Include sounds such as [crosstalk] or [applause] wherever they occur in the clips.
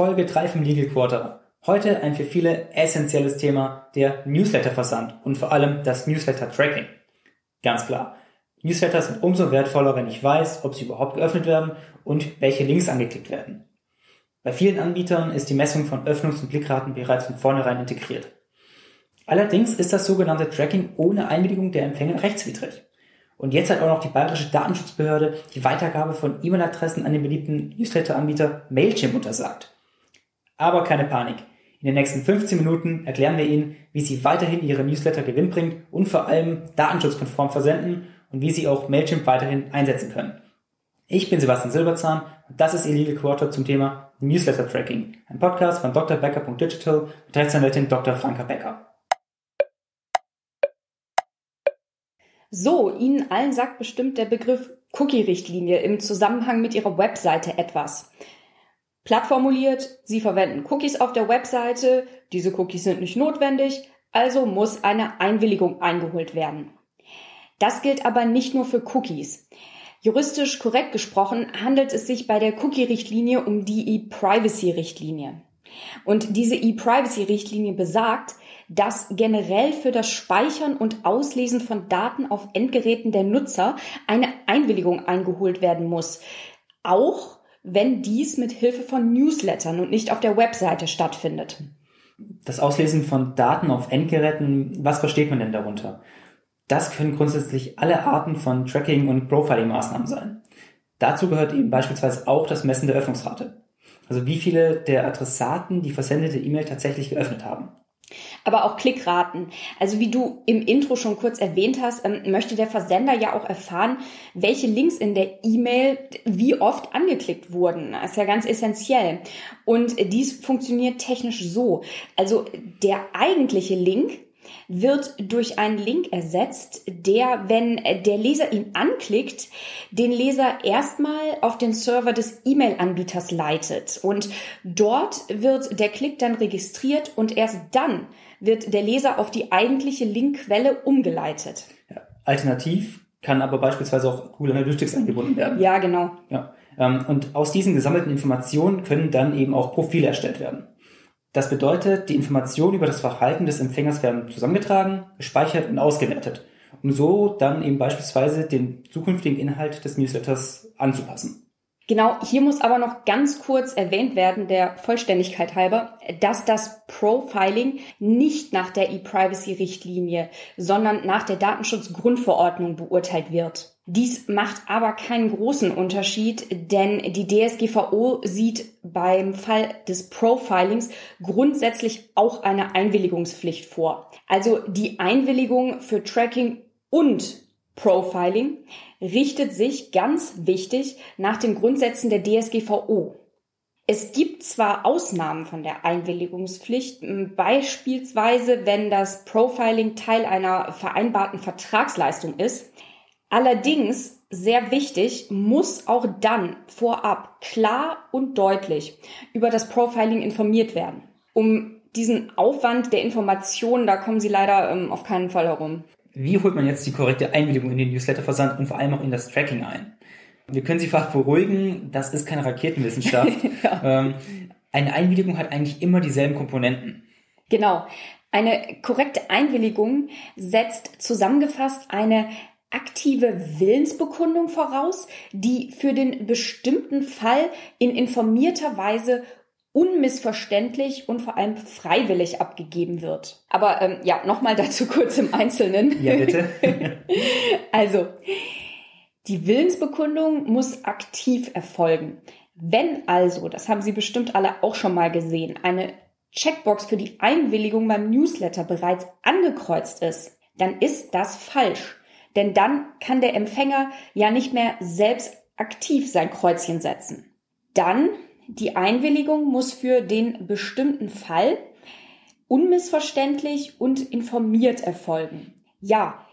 Folge 3 vom Legal Quarter. Heute ein für viele essentielles Thema, der Newsletter-Versand und vor allem das Newsletter-Tracking. Ganz klar. Newsletter sind umso wertvoller, wenn ich weiß, ob sie überhaupt geöffnet werden und welche Links angeklickt werden. Bei vielen Anbietern ist die Messung von Öffnungs- und Klickraten bereits von vornherein integriert. Allerdings ist das sogenannte Tracking ohne Einwilligung der Empfänger rechtswidrig. Und jetzt hat auch noch die bayerische Datenschutzbehörde die Weitergabe von E-Mail-Adressen an den beliebten Newsletter-Anbieter Mailchimp untersagt. Aber keine Panik. In den nächsten 15 Minuten erklären wir Ihnen, wie Sie weiterhin Ihre Newsletter gewinnbringend und vor allem datenschutzkonform versenden und wie Sie auch Mailchimp weiterhin einsetzen können. Ich bin Sebastian Silberzahn und das ist Ihr Legal Quarter zum Thema Newsletter Tracking, ein Podcast von drbecker.digital mit Rechtsanwältin Dr. Franka Becker. So, Ihnen allen sagt bestimmt der Begriff Cookie-Richtlinie im Zusammenhang mit Ihrer Webseite etwas. Platt formuliert, Sie verwenden Cookies auf der Webseite, diese Cookies sind nicht notwendig, also muss eine Einwilligung eingeholt werden. Das gilt aber nicht nur für Cookies. Juristisch korrekt gesprochen handelt es sich bei der Cookie-Richtlinie um die E-Privacy-Richtlinie. Und diese E-Privacy-Richtlinie besagt, dass generell für das Speichern und Auslesen von Daten auf Endgeräten der Nutzer eine Einwilligung eingeholt werden muss. Auch wenn dies mit Hilfe von Newslettern und nicht auf der Webseite stattfindet. Das Auslesen von Daten auf Endgeräten, was versteht man denn darunter? Das können grundsätzlich alle Arten von Tracking- und Profiling-Maßnahmen sein. Dazu gehört eben beispielsweise auch das Messen der Öffnungsrate. Also wie viele der Adressaten die versendete E-Mail tatsächlich geöffnet haben. Aber auch Klickraten. Also wie du im Intro schon kurz erwähnt hast, ähm, möchte der Versender ja auch erfahren, welche Links in der E-Mail wie oft angeklickt wurden. Das ist ja ganz essentiell. Und dies funktioniert technisch so. Also der eigentliche Link wird durch einen Link ersetzt, der, wenn der Leser ihn anklickt, den Leser erstmal auf den Server des E-Mail-Anbieters leitet. Und dort wird der Klick dann registriert und erst dann wird der Leser auf die eigentliche Linkquelle umgeleitet. Alternativ kann aber beispielsweise auch Google Analytics eingebunden werden. Ja, genau. Ja. Ähm, und aus diesen gesammelten Informationen können dann eben auch Profile erstellt werden. Das bedeutet, die Informationen über das Verhalten des Empfängers werden zusammengetragen, gespeichert und ausgewertet, um so dann eben beispielsweise den zukünftigen Inhalt des Newsletters anzupassen. Genau, hier muss aber noch ganz kurz erwähnt werden, der Vollständigkeit halber, dass das Profiling nicht nach der E-Privacy-Richtlinie, sondern nach der Datenschutzgrundverordnung beurteilt wird. Dies macht aber keinen großen Unterschied, denn die DSGVO sieht beim Fall des Profilings grundsätzlich auch eine Einwilligungspflicht vor. Also die Einwilligung für Tracking und Profiling richtet sich ganz wichtig nach den Grundsätzen der DSGVO. Es gibt zwar Ausnahmen von der Einwilligungspflicht, beispielsweise wenn das Profiling Teil einer vereinbarten Vertragsleistung ist, Allerdings, sehr wichtig, muss auch dann vorab klar und deutlich über das Profiling informiert werden. Um diesen Aufwand der Informationen, da kommen Sie leider ähm, auf keinen Fall herum. Wie holt man jetzt die korrekte Einwilligung in den Newsletterversand und vor allem auch in das Tracking ein? Wir können Sie fach beruhigen, das ist keine Raketenwissenschaft. [laughs] ja. ähm, eine Einwilligung hat eigentlich immer dieselben Komponenten. Genau. Eine korrekte Einwilligung setzt zusammengefasst eine aktive Willensbekundung voraus, die für den bestimmten Fall in informierter Weise unmissverständlich und vor allem freiwillig abgegeben wird. Aber ähm, ja, nochmal dazu kurz im Einzelnen. Ja, bitte. [laughs] also, die Willensbekundung muss aktiv erfolgen. Wenn also, das haben Sie bestimmt alle auch schon mal gesehen, eine Checkbox für die Einwilligung beim Newsletter bereits angekreuzt ist, dann ist das falsch. Denn dann kann der Empfänger ja nicht mehr selbst aktiv sein Kreuzchen setzen. Dann die Einwilligung muss für den bestimmten Fall unmissverständlich und informiert erfolgen. Ja,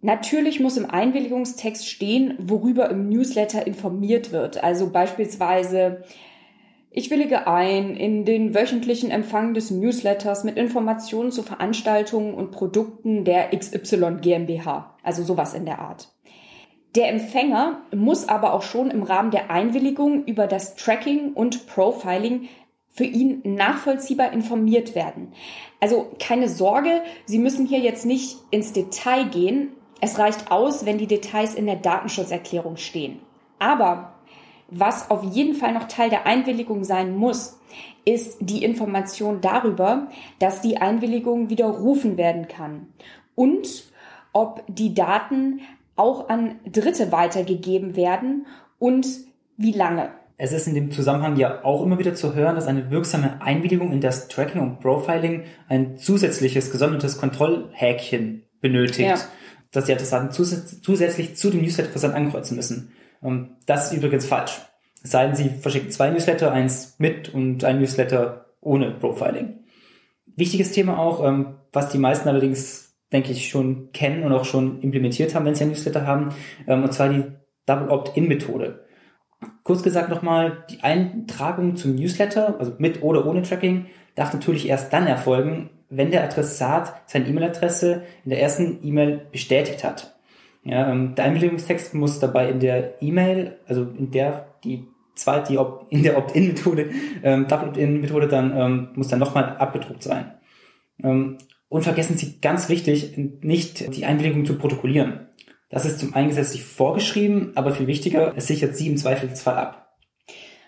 natürlich muss im Einwilligungstext stehen, worüber im Newsletter informiert wird. Also beispielsweise ich willige ein in den wöchentlichen Empfang des Newsletters mit Informationen zu Veranstaltungen und Produkten der XY GmbH. Also sowas in der Art. Der Empfänger muss aber auch schon im Rahmen der Einwilligung über das Tracking und Profiling für ihn nachvollziehbar informiert werden. Also keine Sorge, Sie müssen hier jetzt nicht ins Detail gehen. Es reicht aus, wenn die Details in der Datenschutzerklärung stehen. Aber was auf jeden Fall noch Teil der Einwilligung sein muss, ist die Information darüber, dass die Einwilligung widerrufen werden kann und ob die Daten auch an Dritte weitergegeben werden und wie lange. Es ist in dem Zusammenhang ja auch immer wieder zu hören, dass eine wirksame Einwilligung in das Tracking und Profiling ein zusätzliches gesondertes Kontrollhäkchen benötigt, ja. dass die Adressaten zusätzlich zu dem Newsletter-Versand ankreuzen müssen. Ähm, das ist übrigens falsch. Es sei denn, Sie verschicken zwei Newsletter, eins mit und ein Newsletter ohne Profiling. Wichtiges Thema auch, ähm, was die meisten allerdings, denke ich, schon kennen und auch schon implementiert haben, wenn sie ein Newsletter haben, ähm, und zwar die Double Opt-in-Methode. Kurz gesagt nochmal, die Eintragung zum Newsletter, also mit oder ohne Tracking, darf natürlich erst dann erfolgen, wenn der Adressat seine E-Mail-Adresse in der ersten E-Mail bestätigt hat. Ja, ähm, der Einwilligungstext muss dabei in der E-Mail, also in der die zweite, die Opt in der Opt-in-Methode, ähm, Double Opt-in-Methode dann ähm, muss dann nochmal abgedruckt sein. Ähm, und vergessen Sie ganz wichtig, nicht die Einwilligung zu protokollieren. Das ist zum einen gesetzlich vorgeschrieben, aber viel wichtiger, es sichert Sie im Zweifelsfall ab.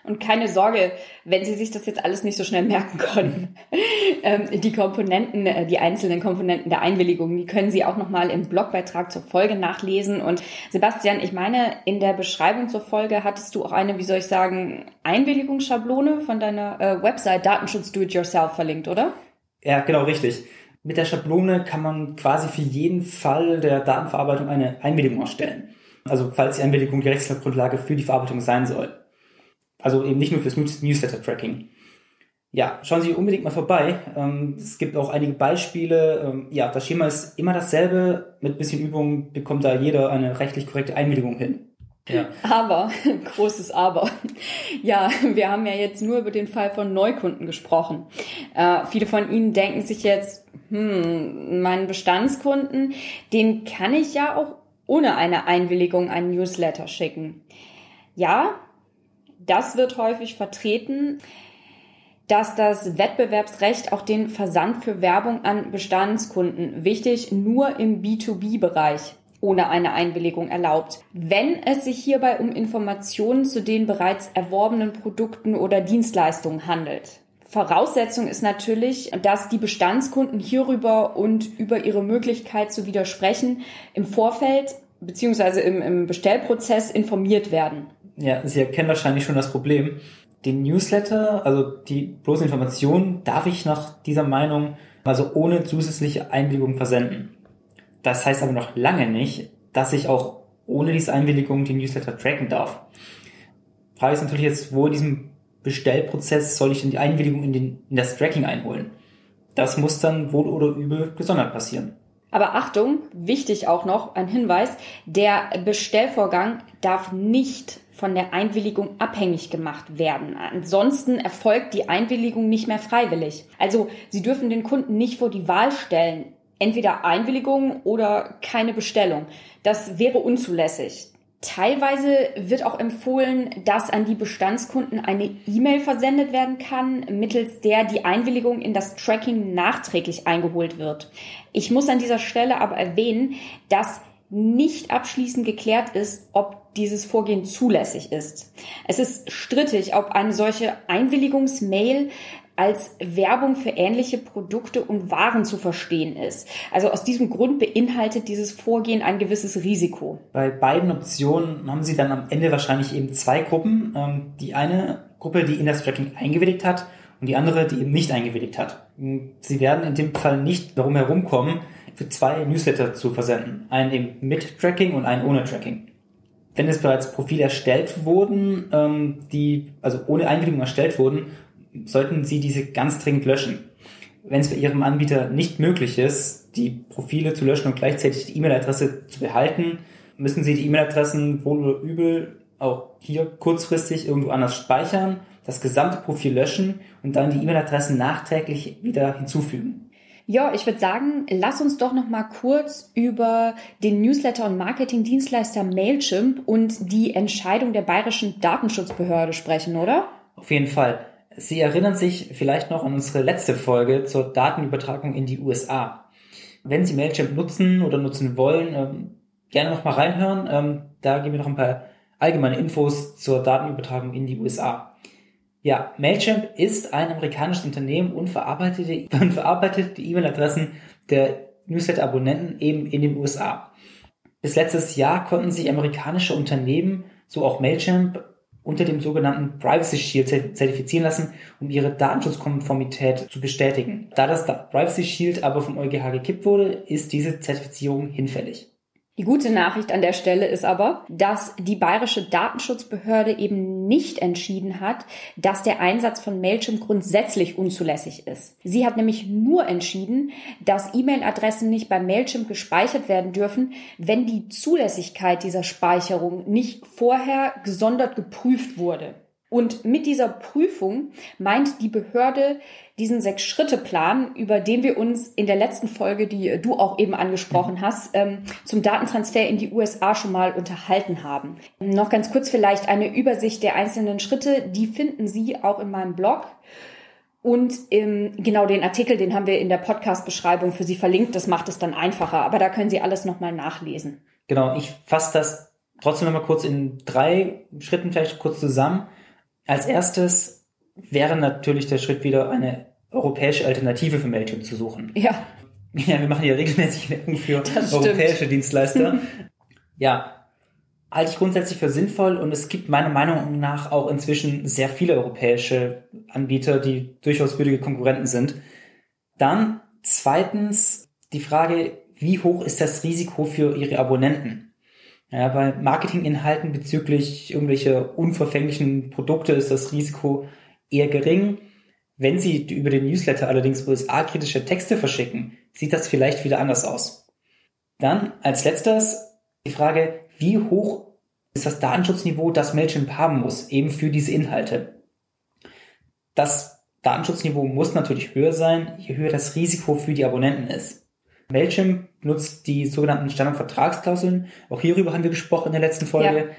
Und keine Sorge, wenn Sie sich das jetzt alles nicht so schnell merken konnten. [laughs] Ähm, die Komponenten, äh, die einzelnen Komponenten der Einwilligung, die können Sie auch nochmal im Blogbeitrag zur Folge nachlesen. Und Sebastian, ich meine, in der Beschreibung zur Folge hattest du auch eine, wie soll ich sagen, Einwilligungsschablone von deiner äh, Website Datenschutz Do It Yourself verlinkt, oder? Ja, genau, richtig. Mit der Schablone kann man quasi für jeden Fall der Datenverarbeitung eine Einwilligung erstellen. Also falls die Einwilligung die Rechtsgrundlage für die Verarbeitung sein soll. Also eben nicht nur fürs Newsletter-Tracking. Ja, schauen Sie unbedingt mal vorbei. Ähm, es gibt auch einige Beispiele. Ähm, ja, das Schema ist immer dasselbe. Mit bisschen Übung bekommt da jeder eine rechtlich korrekte Einwilligung hin. Ja. Aber, [laughs] großes Aber. Ja, wir haben ja jetzt nur über den Fall von Neukunden gesprochen. Äh, viele von Ihnen denken sich jetzt, hm, meinen Bestandskunden, den kann ich ja auch ohne eine Einwilligung einen Newsletter schicken. Ja, das wird häufig vertreten, dass das Wettbewerbsrecht auch den Versand für Werbung an Bestandskunden wichtig nur im B2B-Bereich ohne eine Einwilligung erlaubt. Wenn es sich hierbei um Informationen zu den bereits erworbenen Produkten oder Dienstleistungen handelt. Voraussetzung ist natürlich, dass die Bestandskunden hierüber und über ihre Möglichkeit zu widersprechen im Vorfeld beziehungsweise im, im Bestellprozess informiert werden. Ja, Sie erkennen wahrscheinlich schon das Problem. Den Newsletter, also die bloße Information, darf ich nach dieser Meinung also ohne zusätzliche Einwilligung versenden. Das heißt aber noch lange nicht, dass ich auch ohne diese Einwilligung den Newsletter tracken darf. Frage ist natürlich jetzt, wo in diesem Bestellprozess soll ich denn die Einwilligung in, den, in das Tracking einholen? Das muss dann wohl oder übel gesondert passieren. Aber Achtung, wichtig auch noch ein Hinweis, der Bestellvorgang darf nicht von der Einwilligung abhängig gemacht werden. Ansonsten erfolgt die Einwilligung nicht mehr freiwillig. Also Sie dürfen den Kunden nicht vor die Wahl stellen, entweder Einwilligung oder keine Bestellung. Das wäre unzulässig. Teilweise wird auch empfohlen, dass an die Bestandskunden eine E-Mail versendet werden kann, mittels der die Einwilligung in das Tracking nachträglich eingeholt wird. Ich muss an dieser Stelle aber erwähnen, dass nicht abschließend geklärt ist, ob dieses Vorgehen zulässig ist. Es ist strittig, ob eine solche Einwilligungsmail als Werbung für ähnliche Produkte und Waren zu verstehen ist. Also aus diesem Grund beinhaltet dieses Vorgehen ein gewisses Risiko. Bei beiden Optionen haben Sie dann am Ende wahrscheinlich eben zwei Gruppen. Ähm, die eine Gruppe, die in das Tracking eingewilligt hat und die andere, die eben nicht eingewilligt hat. Sie werden in dem Fall nicht darum herumkommen, für zwei Newsletter zu versenden. Einen eben mit Tracking und einen ohne Tracking. Wenn es bereits Profile erstellt wurden, ähm, die also ohne Einwilligung erstellt wurden, sollten Sie diese ganz dringend löschen. Wenn es bei Ihrem Anbieter nicht möglich ist, die Profile zu löschen und gleichzeitig die E-Mail-Adresse zu behalten, müssen Sie die E-Mail-Adressen wohl oder übel auch hier kurzfristig irgendwo anders speichern, das gesamte Profil löschen und dann die E-Mail-Adressen nachträglich wieder hinzufügen. Ja, ich würde sagen, lass uns doch noch mal kurz über den Newsletter- und Marketingdienstleister Mailchimp und die Entscheidung der bayerischen Datenschutzbehörde sprechen, oder? Auf jeden Fall. Sie erinnern sich vielleicht noch an unsere letzte Folge zur Datenübertragung in die USA. Wenn Sie Mailchimp nutzen oder nutzen wollen, ähm, gerne noch mal reinhören. Ähm, da geben wir noch ein paar allgemeine Infos zur Datenübertragung in die USA. Ja, Mailchimp ist ein amerikanisches Unternehmen und verarbeitet [laughs] und verarbeitet die E-Mail-Adressen der Newsletter-Abonnenten eben in den USA. Bis letztes Jahr konnten sich amerikanische Unternehmen, so auch Mailchimp, unter dem sogenannten Privacy Shield zertifizieren lassen, um ihre Datenschutzkonformität zu bestätigen. Da das Privacy Shield aber vom EuGH gekippt wurde, ist diese Zertifizierung hinfällig. Die gute Nachricht an der Stelle ist aber, dass die bayerische Datenschutzbehörde eben nicht entschieden hat, dass der Einsatz von Mailchimp grundsätzlich unzulässig ist. Sie hat nämlich nur entschieden, dass E-Mail-Adressen nicht bei Mailchimp gespeichert werden dürfen, wenn die Zulässigkeit dieser Speicherung nicht vorher gesondert geprüft wurde. Und mit dieser Prüfung meint die Behörde diesen Sechs-Schritte-Plan, über den wir uns in der letzten Folge, die du auch eben angesprochen hast, ähm, zum Datentransfer in die USA schon mal unterhalten haben. Noch ganz kurz vielleicht eine Übersicht der einzelnen Schritte, die finden Sie auch in meinem Blog. Und ähm, genau den Artikel, den haben wir in der Podcast-Beschreibung für Sie verlinkt. Das macht es dann einfacher. Aber da können Sie alles nochmal nachlesen. Genau, ich fasse das trotzdem nochmal kurz in drei Schritten vielleicht kurz zusammen. Als erstes wäre natürlich der Schritt wieder eine europäische Alternative für Mailchimp zu suchen. Ja. Ja, wir machen ja regelmäßig Werbung für europäische Dienstleister. [laughs] ja, halte ich grundsätzlich für sinnvoll und es gibt meiner Meinung nach auch inzwischen sehr viele europäische Anbieter, die durchaus würdige Konkurrenten sind. Dann zweitens die Frage, wie hoch ist das Risiko für Ihre Abonnenten? Ja, bei Marketinginhalten bezüglich irgendwelcher unverfänglichen Produkte ist das Risiko eher gering. Wenn Sie über den Newsletter allerdings USA-kritische Texte verschicken, sieht das vielleicht wieder anders aus. Dann als letztes die Frage, wie hoch ist das Datenschutzniveau, das Mailchimp haben muss, eben für diese Inhalte. Das Datenschutzniveau muss natürlich höher sein, je höher das Risiko für die Abonnenten ist. Mailchimp nutzt die sogenannten Standardvertragsklauseln. Auch hierüber haben wir gesprochen in der letzten Folge.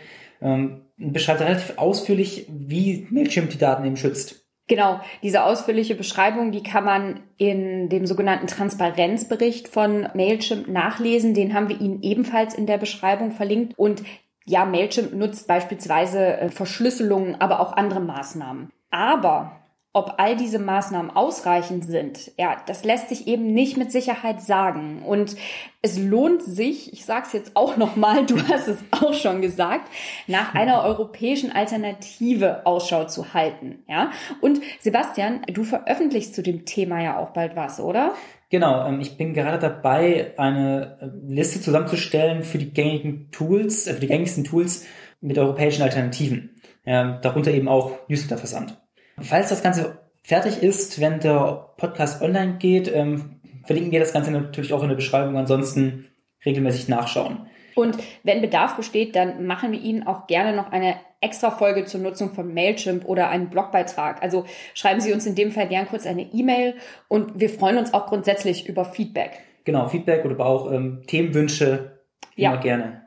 Ja. Ähm, beschreibt relativ ausführlich, wie Mailchimp die Daten eben schützt. Genau, diese ausführliche Beschreibung, die kann man in dem sogenannten Transparenzbericht von Mailchimp nachlesen. Den haben wir Ihnen ebenfalls in der Beschreibung verlinkt. Und ja, Mailchimp nutzt beispielsweise äh, Verschlüsselungen, aber auch andere Maßnahmen. Aber ob all diese Maßnahmen ausreichend sind, ja, das lässt sich eben nicht mit Sicherheit sagen. Und es lohnt sich, ich sage es jetzt auch nochmal, du hast es auch schon gesagt, nach einer europäischen Alternative Ausschau zu halten. Ja? Und Sebastian, du veröffentlichst zu dem Thema ja auch bald was, oder? Genau, ähm, ich bin gerade dabei, eine äh, Liste zusammenzustellen für die gängigen Tools, äh, für die gängigsten Tools mit europäischen Alternativen. Darunter eben auch Newsletterversand. Falls das Ganze fertig ist, wenn der Podcast online geht, ähm, verlinken wir das Ganze natürlich auch in der Beschreibung. Ansonsten regelmäßig nachschauen. Und wenn Bedarf besteht, dann machen wir Ihnen auch gerne noch eine extra Folge zur Nutzung von Mailchimp oder einen Blogbeitrag. Also schreiben Sie uns in dem Fall gern kurz eine E-Mail und wir freuen uns auch grundsätzlich über Feedback. Genau, Feedback oder aber auch ähm, Themenwünsche immer ja. gerne.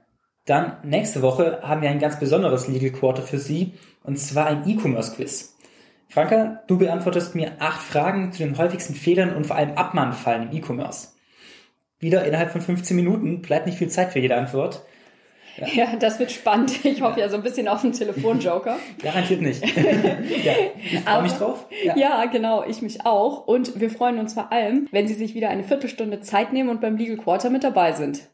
Dann nächste Woche haben wir ein ganz besonderes Legal Quarter für Sie und zwar ein E-Commerce Quiz. Franka, du beantwortest mir acht Fragen zu den häufigsten Fehlern und vor allem Abmahnfallen im E-Commerce. Wieder innerhalb von 15 Minuten, bleibt nicht viel Zeit für jede Antwort. Ja. ja, das wird spannend. [laughs] Ich hoffe ja so ein bisschen auf einen Telefonjoker. [laughs] Garantiert nicht. [laughs] ja, ich freue mich drauf. Ja. ja. genau, ich mich auch. Und wir freuen uns vor allem, wenn Sie sich wieder eine Viertelstunde Zeit nehmen und beim Legal Quarter mit dabei sind.